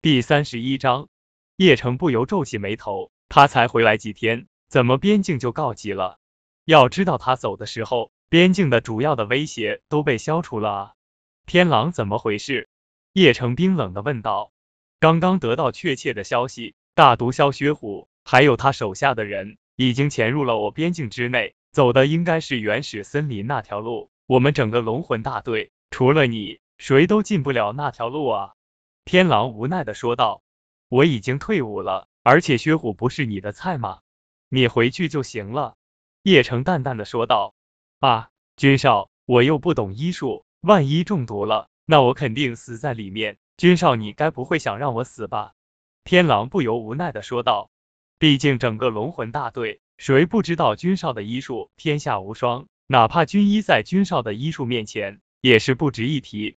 第三十一章，叶城不由皱起眉头。他才回来几天，怎么边境就告急了？要知道他走的时候，边境的主要的威胁都被消除了啊！天狼怎么回事？叶城冰冷的问道。刚刚得到确切的消息，大毒枭薛虎还有他手下的人已经潜入了我边境之内，走的应该是原始森林那条路。我们整个龙魂大队除了你，谁都进不了那条路啊！天狼无奈的说道：“我已经退伍了，而且薛虎不是你的菜吗？你回去就行了。”叶城淡淡的说道：“啊，君少，我又不懂医术，万一中毒了，那我肯定死在里面。君少，你该不会想让我死吧？”天狼不由无奈的说道：“毕竟整个龙魂大队，谁不知道君少的医术天下无双？哪怕军医在君少的医术面前，也是不值一提。”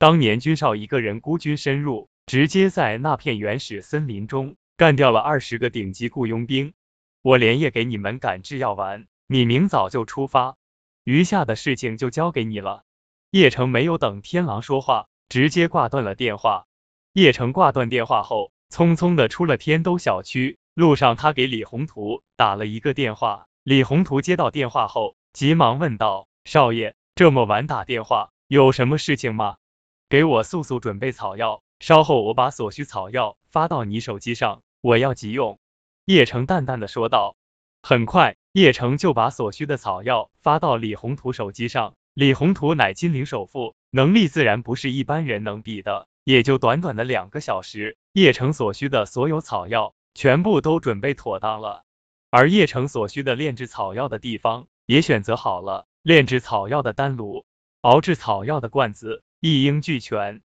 当年君少一个人孤军深入，直接在那片原始森林中干掉了二十个顶级雇佣兵。我连夜给你们赶制药丸，你明早就出发，余下的事情就交给你了。叶城没有等天狼说话，直接挂断了电话。叶城挂断电话后，匆匆的出了天都小区。路上，他给李宏图打了一个电话。李宏图接到电话后，急忙问道：“少爷，这么晚打电话，有什么事情吗？”给我速速准备草药，稍后我把所需草药发到你手机上，我要急用。”叶城淡淡的说道。很快，叶城就把所需的草药发到李宏图手机上。李宏图乃金陵首富，能力自然不是一般人能比的。也就短短的两个小时，叶城所需的所有草药全部都准备妥当了，而叶城所需的炼制草药的地方也选择好了，炼制草药的丹炉，熬制草药的罐子。一应俱全，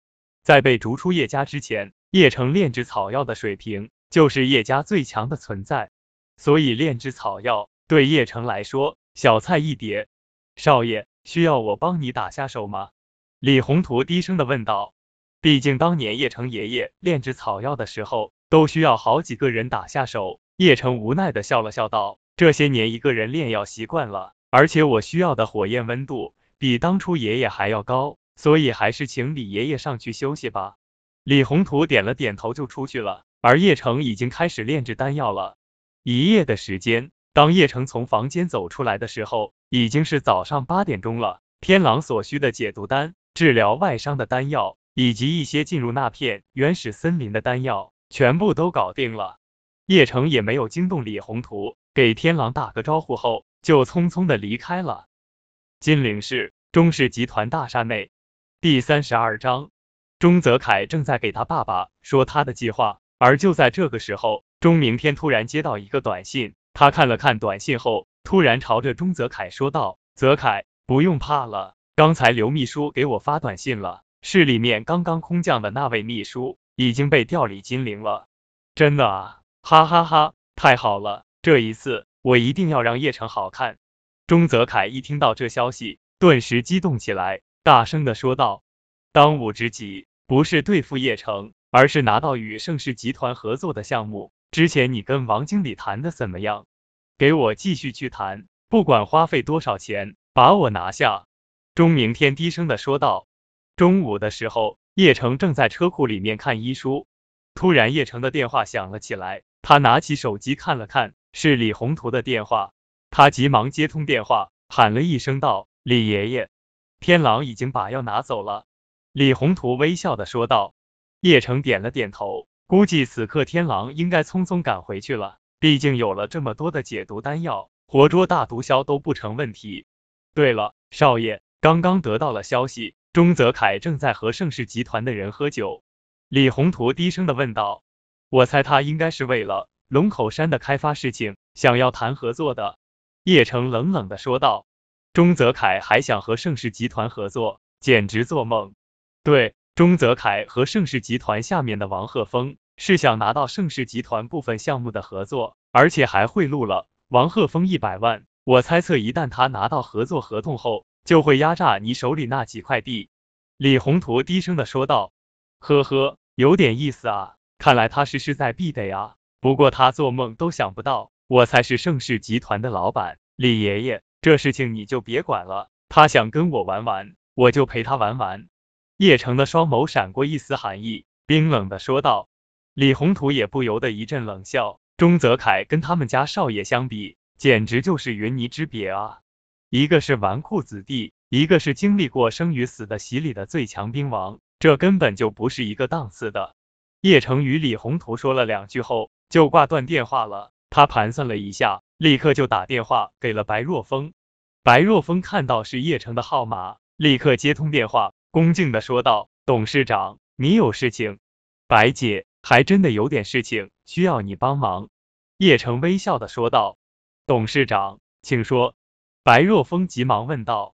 在被逐出叶家之前，叶城炼制草药的水平就是叶家最强的存在，所以炼制草药对叶城来说小菜一碟。少爷，需要我帮你打下手吗？李宏图低声的问道。毕竟当年叶城爷爷炼制草药的时候，都需要好几个人打下手。叶城无奈的笑了笑道：“这些年一个人炼药习惯了，而且我需要的火焰温度比当初爷爷还要高。”所以还是请李爷爷上去休息吧。李宏图点了点头就出去了，而叶城已经开始炼制丹药了。一夜的时间，当叶城从房间走出来的时候，已经是早上八点钟了。天狼所需的解毒丹、治疗外伤的丹药，以及一些进入那片原始森林的丹药，全部都搞定了。叶城也没有惊动李宏图，给天狼打个招呼后，就匆匆的离开了。金陵市中氏集团大厦内。第三十二章，钟泽凯正在给他爸爸说他的计划，而就在这个时候，钟明天突然接到一个短信，他看了看短信后，突然朝着钟泽凯说道：“泽凯，不用怕了，刚才刘秘书给我发短信了，市里面刚刚空降的那位秘书已经被调离金陵了。”真的啊，哈哈哈，太好了，这一次我一定要让叶城好看。钟泽凯一听到这消息，顿时激动起来。大声的说道：“当务之急不是对付叶城，而是拿到与盛世集团合作的项目。之前你跟王经理谈的怎么样？给我继续去谈，不管花费多少钱，把我拿下。”钟明天低声的说道。中午的时候，叶城正在车库里面看医书，突然叶城的电话响了起来，他拿起手机看了看，是李宏图的电话，他急忙接通电话，喊了一声道：“李爷爷。”天狼已经把药拿走了，李宏图微笑的说道。叶城点了点头，估计此刻天狼应该匆匆赶回去了，毕竟有了这么多的解毒丹药，活捉大毒枭都不成问题。对了，少爷，刚刚得到了消息，钟泽凯正在和盛世集团的人喝酒。李宏图低声的问道。我猜他应该是为了龙口山的开发事情，想要谈合作的。叶城冷冷的说道。钟泽凯还想和盛世集团合作，简直做梦。对，钟泽凯和盛世集团下面的王鹤峰是想拿到盛世集团部分项目的合作，而且还贿赂了王鹤峰一百万。我猜测，一旦他拿到合作合同后，就会压榨你手里那几块地。李宏图低声的说道。呵呵，有点意思啊，看来他是势在必得啊。不过他做梦都想不到，我才是盛世集团的老板，李爷爷。这事情你就别管了，他想跟我玩玩，我就陪他玩玩。叶城的双眸闪过一丝寒意，冰冷的说道。李宏图也不由得一阵冷笑。钟泽凯跟他们家少爷相比，简直就是云泥之别啊！一个是纨绔子弟，一个是经历过生与死的洗礼的最强兵王，这根本就不是一个档次的。叶城与李宏图说了两句后，就挂断电话了。他盘算了一下，立刻就打电话给了白若风。白若风看到是叶城的号码，立刻接通电话，恭敬的说道：“董事长，你有事情？白姐。”还真的有点事情需要你帮忙，叶城微笑的说道。董事长，请说。白若风急忙问道。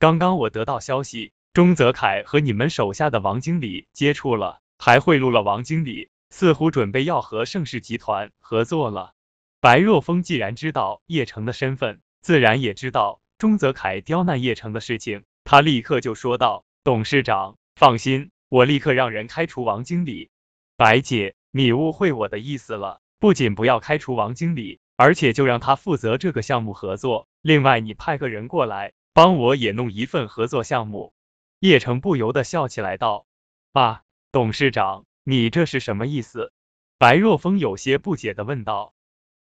刚刚我得到消息，钟泽凯和你们手下的王经理接触了，还贿赂了王经理，似乎准备要和盛世集团合作了。白若风既然知道叶城的身份，自然也知道钟泽凯刁难叶城的事情，他立刻就说道：“董事长，放心，我立刻让人开除王经理。”白姐，你误会我的意思了。不仅不要开除王经理，而且就让他负责这个项目合作。另外，你派个人过来，帮我也弄一份合作项目。叶城不由得笑起来道：“啊，董事长，你这是什么意思？”白若风有些不解的问道：“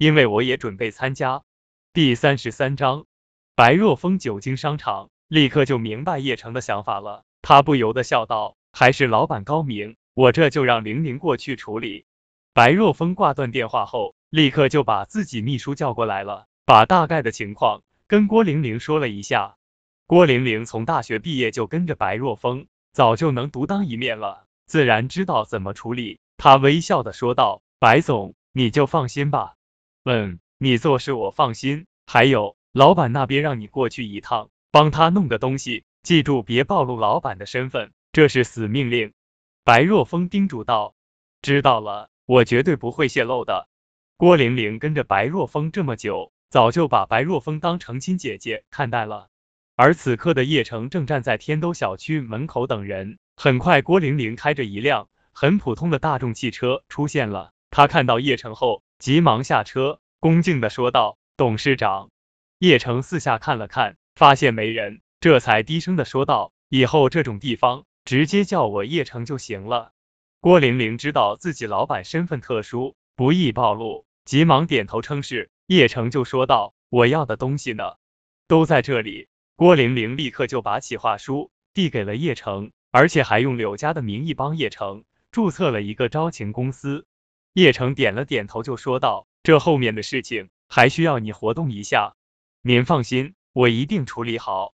因为我也准备参加。”第三十三章，白若风久经商场，立刻就明白叶城的想法了。他不由得笑道：“还是老板高明。”我这就让玲玲过去处理。白若风挂断电话后，立刻就把自己秘书叫过来了，把大概的情况跟郭玲玲说了一下。郭玲玲从大学毕业就跟着白若风，早就能独当一面了，自然知道怎么处理。她微笑的说道：“白总，你就放心吧。嗯，你做事我放心。还有，老板那边让你过去一趟，帮他弄个东西，记住别暴露老板的身份，这是死命令。”白若风叮嘱道：“知道了，我绝对不会泄露的。”郭玲玲跟着白若风这么久，早就把白若风当成亲姐姐看待了。而此刻的叶城正站在天都小区门口等人。很快，郭玲玲开着一辆很普通的大众汽车出现了。她看到叶城后，急忙下车，恭敬的说道：“董事长。”叶城四下看了看，发现没人，这才低声的说道：“以后这种地方。”直接叫我叶城就行了。郭玲玲知道自己老板身份特殊，不易暴露，急忙点头称是。叶城就说道：“我要的东西呢？都在这里。”郭玲玲立刻就把企划书递给了叶城，而且还用柳家的名义帮叶城注册了一个招情公司。叶城点了点头，就说道：“这后面的事情还需要你活动一下。您放心，我一定处理好。”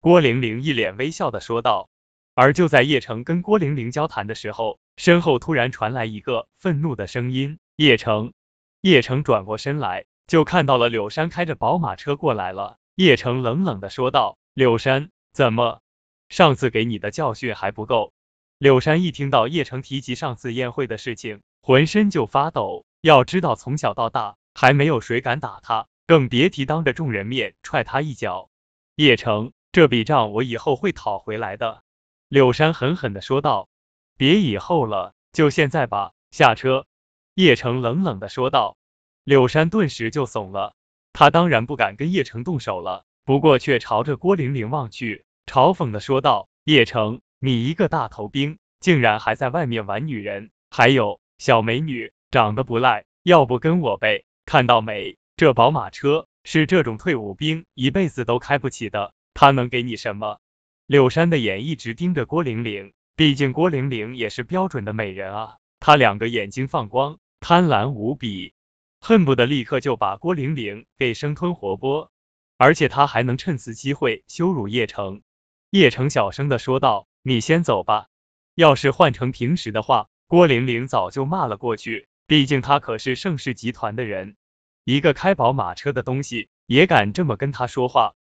郭玲玲一脸微笑的说道。而就在叶城跟郭玲玲交谈的时候，身后突然传来一个愤怒的声音：“叶城！”叶城转过身来，就看到了柳山开着宝马车过来了。叶城冷冷的说道：“柳山，怎么？上次给你的教训还不够？”柳山一听到叶城提及上次宴会的事情，浑身就发抖。要知道，从小到大，还没有谁敢打他，更别提当着众人面踹他一脚。叶城，这笔账我以后会讨回来的。柳山狠狠的说道：“别以后了，就现在吧。”下车。叶城冷冷的说道。柳山顿时就怂了，他当然不敢跟叶城动手了，不过却朝着郭玲玲望去，嘲讽的说道：“叶城，你一个大头兵，竟然还在外面玩女人，还有小美女，长得不赖，要不跟我呗？看到没？这宝马车是这种退伍兵一辈子都开不起的，他能给你什么？”柳山的眼一直盯着郭玲玲，毕竟郭玲玲也是标准的美人啊。他两个眼睛放光，贪婪无比，恨不得立刻就把郭玲玲给生吞活剥。而且他还能趁此机会羞辱叶城。叶城小声的说道：“你先走吧。”要是换成平时的话，郭玲玲早就骂了过去。毕竟他可是盛世集团的人，一个开宝马车的东西也敢这么跟他说话。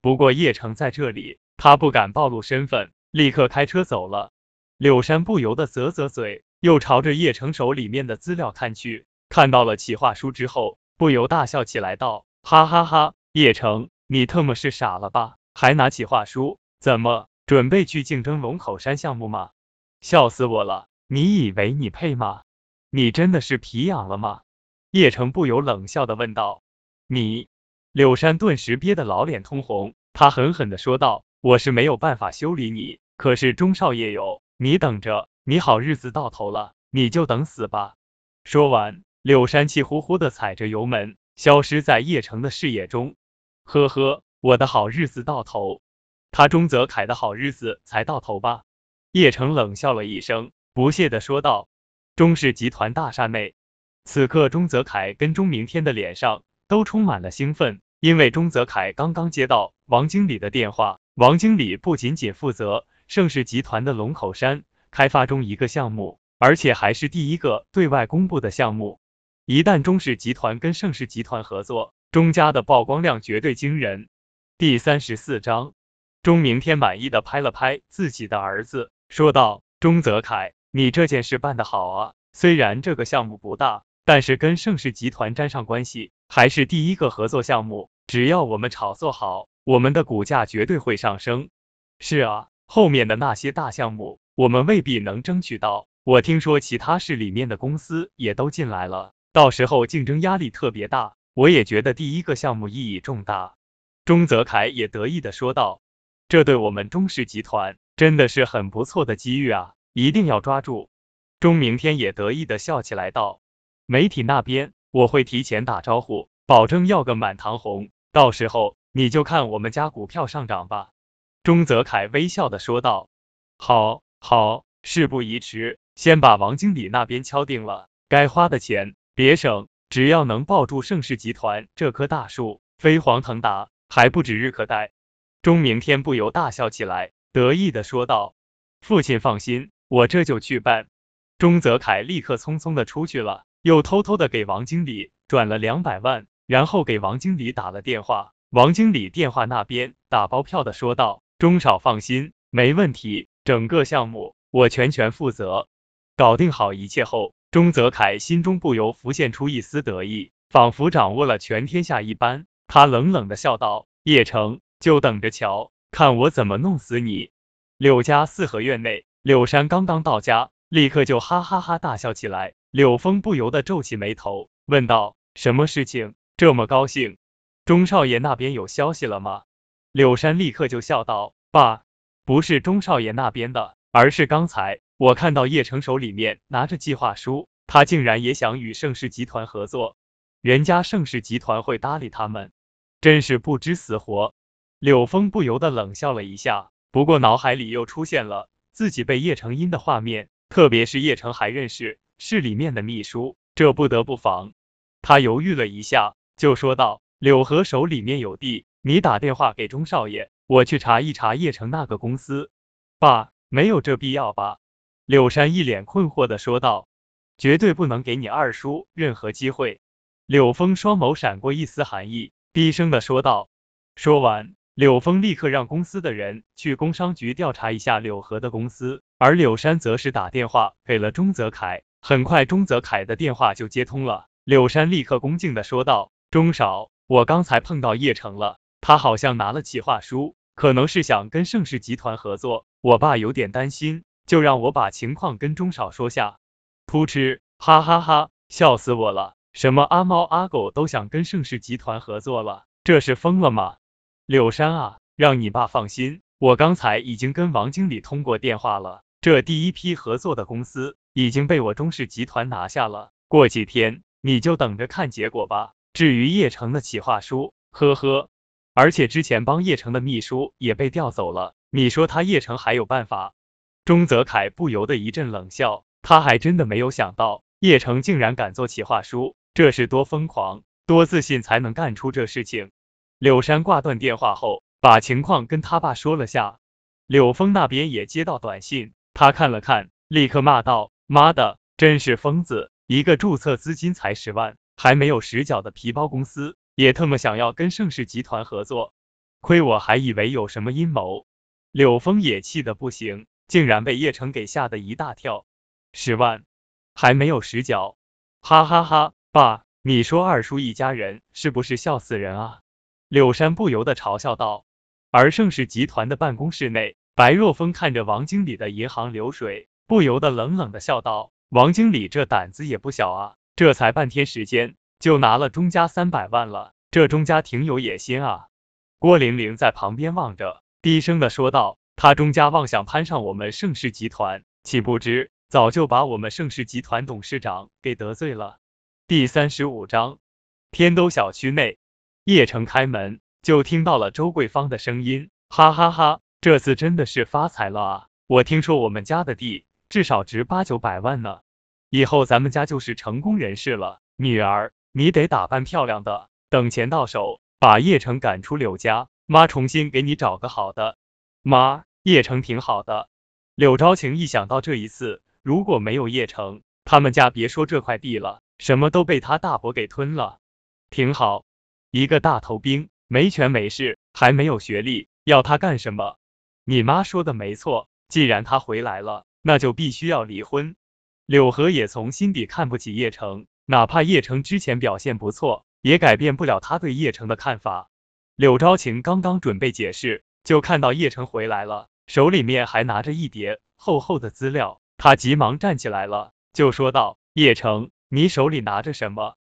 不过叶城在这里。他不敢暴露身份，立刻开车走了。柳山不由得啧啧嘴，又朝着叶城手里面的资料看去，看到了企划书之后，不由大笑起来，道：“哈哈哈，叶城，你特么是傻了吧？还拿企划书？怎么准备去竞争龙口山项目吗？笑死我了！你以为你配吗？你真的是皮痒了吗？”叶城不由冷笑的问道：“你？”柳山顿时憋得老脸通红，他狠狠的说道。我是没有办法修理你，可是钟少爷有，你等着，你好日子到头了，你就等死吧。说完，柳山气呼呼的踩着油门，消失在叶城的视野中。呵呵，我的好日子到头，他钟泽凯的好日子才到头吧？叶城冷笑了一声，不屑的说道。钟氏集团大厦内，此刻钟泽凯跟钟明天的脸上都充满了兴奋，因为钟泽凯刚刚接到王经理的电话。王经理不仅仅负责盛世集团的龙口山开发中一个项目，而且还是第一个对外公布的项目。一旦钟氏集团跟盛世集团合作，钟家的曝光量绝对惊人。第三十四章，钟明天满意的拍了拍自己的儿子，说道：“钟泽凯。”你这件事办得好啊！虽然这个项目不大，但是跟盛世集团沾上关系，还是第一个合作项目。只要我们炒作好，我们的股价绝对会上升。是啊，后面的那些大项目，我们未必能争取到。我听说其他市里面的公司也都进来了，到时候竞争压力特别大。我也觉得第一个项目意义重大。钟泽凯也得意的说道：“这对我们钟氏集团真的是很不错的机遇啊！”一定要抓住！钟明天也得意的笑起来，道：“媒体那边我会提前打招呼，保证要个满堂红，到时候你就看我们家股票上涨吧。”钟泽凯微笑的说道：“好，好，事不宜迟，先把王经理那边敲定了，该花的钱别省，只要能抱住盛世集团这棵大树，飞黄腾达，还不指日可待。”钟明天不由大笑起来，得意的说道：“父亲放心。”我这就去办。钟泽凯立刻匆匆的出去了，又偷偷的给王经理转了两百万，然后给王经理打了电话。王经理电话那边打包票的说道：“钟少放心，没问题，整个项目我全权负责。”搞定好一切后，钟泽凯心中不由浮现出一丝得意，仿佛掌握了全天下一般。他冷冷的笑道：“叶城，就等着瞧，看我怎么弄死你！”柳家四合院内。柳山刚刚到家，立刻就哈哈哈大笑起来。柳峰不由得皱起眉头，问道：“什么事情这么高兴？钟少爷那边有消息了吗？”柳山立刻就笑道：“爸，不是钟少爷那边的，而是刚才我看到叶城手里面拿着计划书，他竟然也想与盛世集团合作。人家盛世集团会搭理他们？真是不知死活。”柳峰不由得冷笑了一下，不过脑海里又出现了。自己被叶成荫的画面，特别是叶成还认识市里面的秘书，这不得不防。他犹豫了一下，就说道：“柳河手里面有地，你打电话给钟少爷，我去查一查叶成那个公司。”爸，没有这必要吧？柳山一脸困惑的说道：“绝对不能给你二叔任何机会。”柳峰双眸闪过一丝寒意，低声的说道。说完。柳峰立刻让公司的人去工商局调查一下柳河的公司，而柳山则是打电话给了钟泽凯。很快，钟泽凯的电话就接通了。柳山立刻恭敬的说道：“钟少，我刚才碰到叶城了，他好像拿了企划书，可能是想跟盛世集团合作。我爸有点担心，就让我把情况跟钟少说下。”噗嗤，哈哈哈，笑死我了！什么阿猫阿狗都想跟盛世集团合作了，这是疯了吗？柳山啊，让你爸放心，我刚才已经跟王经理通过电话了，这第一批合作的公司已经被我中氏集团拿下了，过几天你就等着看结果吧。至于叶城的企划书，呵呵，而且之前帮叶城的秘书也被调走了，你说他叶城还有办法？钟泽凯不由得一阵冷笑，他还真的没有想到叶城竟然敢做企划书，这是多疯狂、多自信才能干出这事情。柳山挂断电话后，把情况跟他爸说了下。柳峰那边也接到短信，他看了看，立刻骂道：“妈的，真是疯子！一个注册资金才十万，还没有实缴的皮包公司，也特么想要跟盛世集团合作，亏我还以为有什么阴谋。”柳峰也气得不行，竟然被叶城给吓得一大跳。十万还没有实缴，哈哈哈！爸，你说二叔一家人是不是笑死人啊？柳山不由得嘲笑道，而盛世集团的办公室内，白若风看着王经理的银行流水，不由得冷冷的笑道：“王经理这胆子也不小啊，这才半天时间就拿了钟家三百万了，这钟家挺有野心啊。”郭玲玲在旁边望着，低声的说道：“他钟家妄想攀上我们盛世集团，岂不知早就把我们盛世集团董事长给得罪了。第三十五章，天都小区内，叶城开门就听到了周桂芳的声音，哈哈哈，这次真的是发财了啊！我听说我们家的地至少值八九百万呢，以后咱们家就是成功人士了。女儿，你得打扮漂亮的，等钱到手，把叶城赶出柳家，妈重新给你找个好的。妈，叶城挺好的。柳昭晴一想到这一次。如果没有叶城，他们家别说这块地了，什么都被他大伯给吞了。挺好，一个大头兵，没权没势，还没有学历，要他干什么？你妈说的没错，既然他回来了，那就必须要离婚。柳河也从心底看不起叶城，哪怕叶城之前表现不错，也改变不了他对叶城的看法。柳昭晴刚刚准备解释，就看到叶城回来了，手里面还拿着一叠厚厚的资料。他急忙站起来了，就说道：“叶城，你手里拿着什么？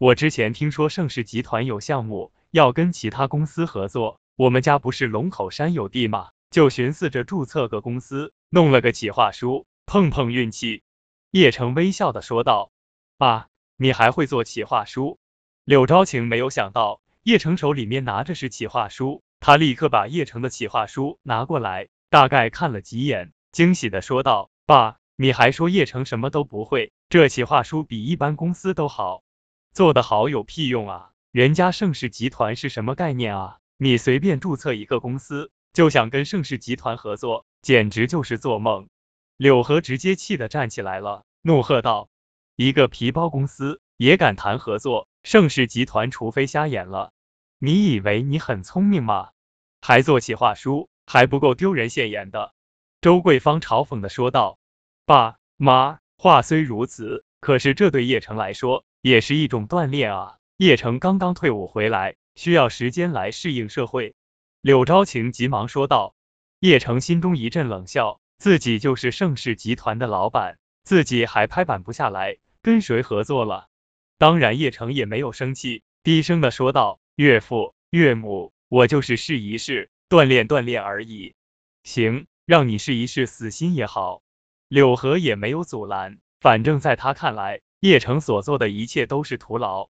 我之前听说盛世集团有项目要跟其他公司合作，我们家不是龙口山有地吗？就寻思着注册个公司，弄了个企划书，碰碰运气。”叶城微笑的说道：“爸，你还会做企划书？”柳昭晴没有想到叶城手里面拿着是企划书，他立刻把叶城的企划书拿过来，大概看了几眼，惊喜的说道。爸，你还说叶城什么都不会？这企划书比一般公司都好，做得好有屁用啊？人家盛世集团是什么概念啊？你随便注册一个公司，就想跟盛世集团合作，简直就是做梦！柳河直接气得站起来了，怒喝道：“一个皮包公司也敢谈合作？盛世集团除非瞎眼了！你以为你很聪明吗？还做企划书，还不够丢人现眼的？”周桂芳嘲讽的说道。爸妈，话虽如此，可是这对叶城来说也是一种锻炼啊。叶城刚刚退伍回来，需要时间来适应社会。柳昭晴急忙说道。叶城心中一阵冷笑，自己就是盛世集团的老板，自己还拍板不下来，跟谁合作了？当然，叶城也没有生气，低声的说道：“岳父、岳母，我就是试一试，锻炼锻炼而已。行，让你试一试死心也好。”柳河也没有阻拦，反正在他看来，叶城所做的一切都是徒劳。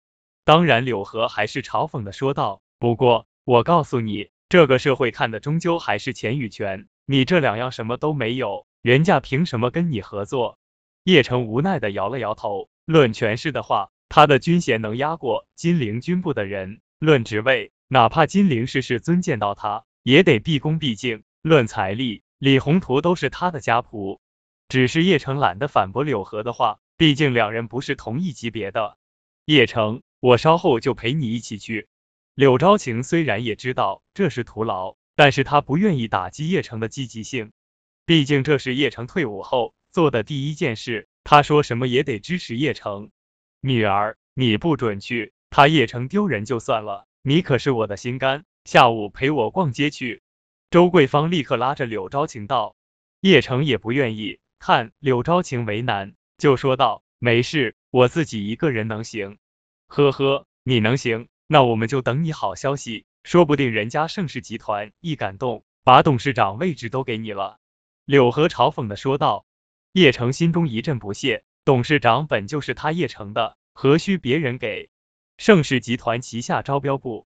当然，柳河还是嘲讽的说道：“不过，我告诉你，这个社会看的终究还是钱与权，你这两样什么都没有，人家凭什么跟你合作？”叶城无奈的摇了摇头。论权势的话，他的军衔能压过金陵军部的人；论职位，哪怕金陵世世尊见到他，也得毕恭毕敬；论财力，李宏图都是他的家仆。只是叶城懒得反驳柳河的话，毕竟两人不是同一级别的。叶城，我稍后就陪你一起去。柳昭晴虽然也知道这是徒劳，但是他不愿意打击叶城的积极性，毕竟这是叶城退伍后做的第一件事，他说什么也得支持叶城。女儿，你不准去，他叶城丢人就算了，你可是我的心肝，下午陪我逛街去。周桂芳立刻拉着柳昭晴道，叶城也不愿意。看柳昭晴为难，就说道：“没事，我自己一个人能行。”呵呵，你能行，那我们就等你好消息，说不定人家盛世集团一感动，把董事长位置都给你了。”柳河嘲讽的说道。叶城心中一阵不屑，董事长本就是他叶城的，何须别人给？盛世集团旗下招标部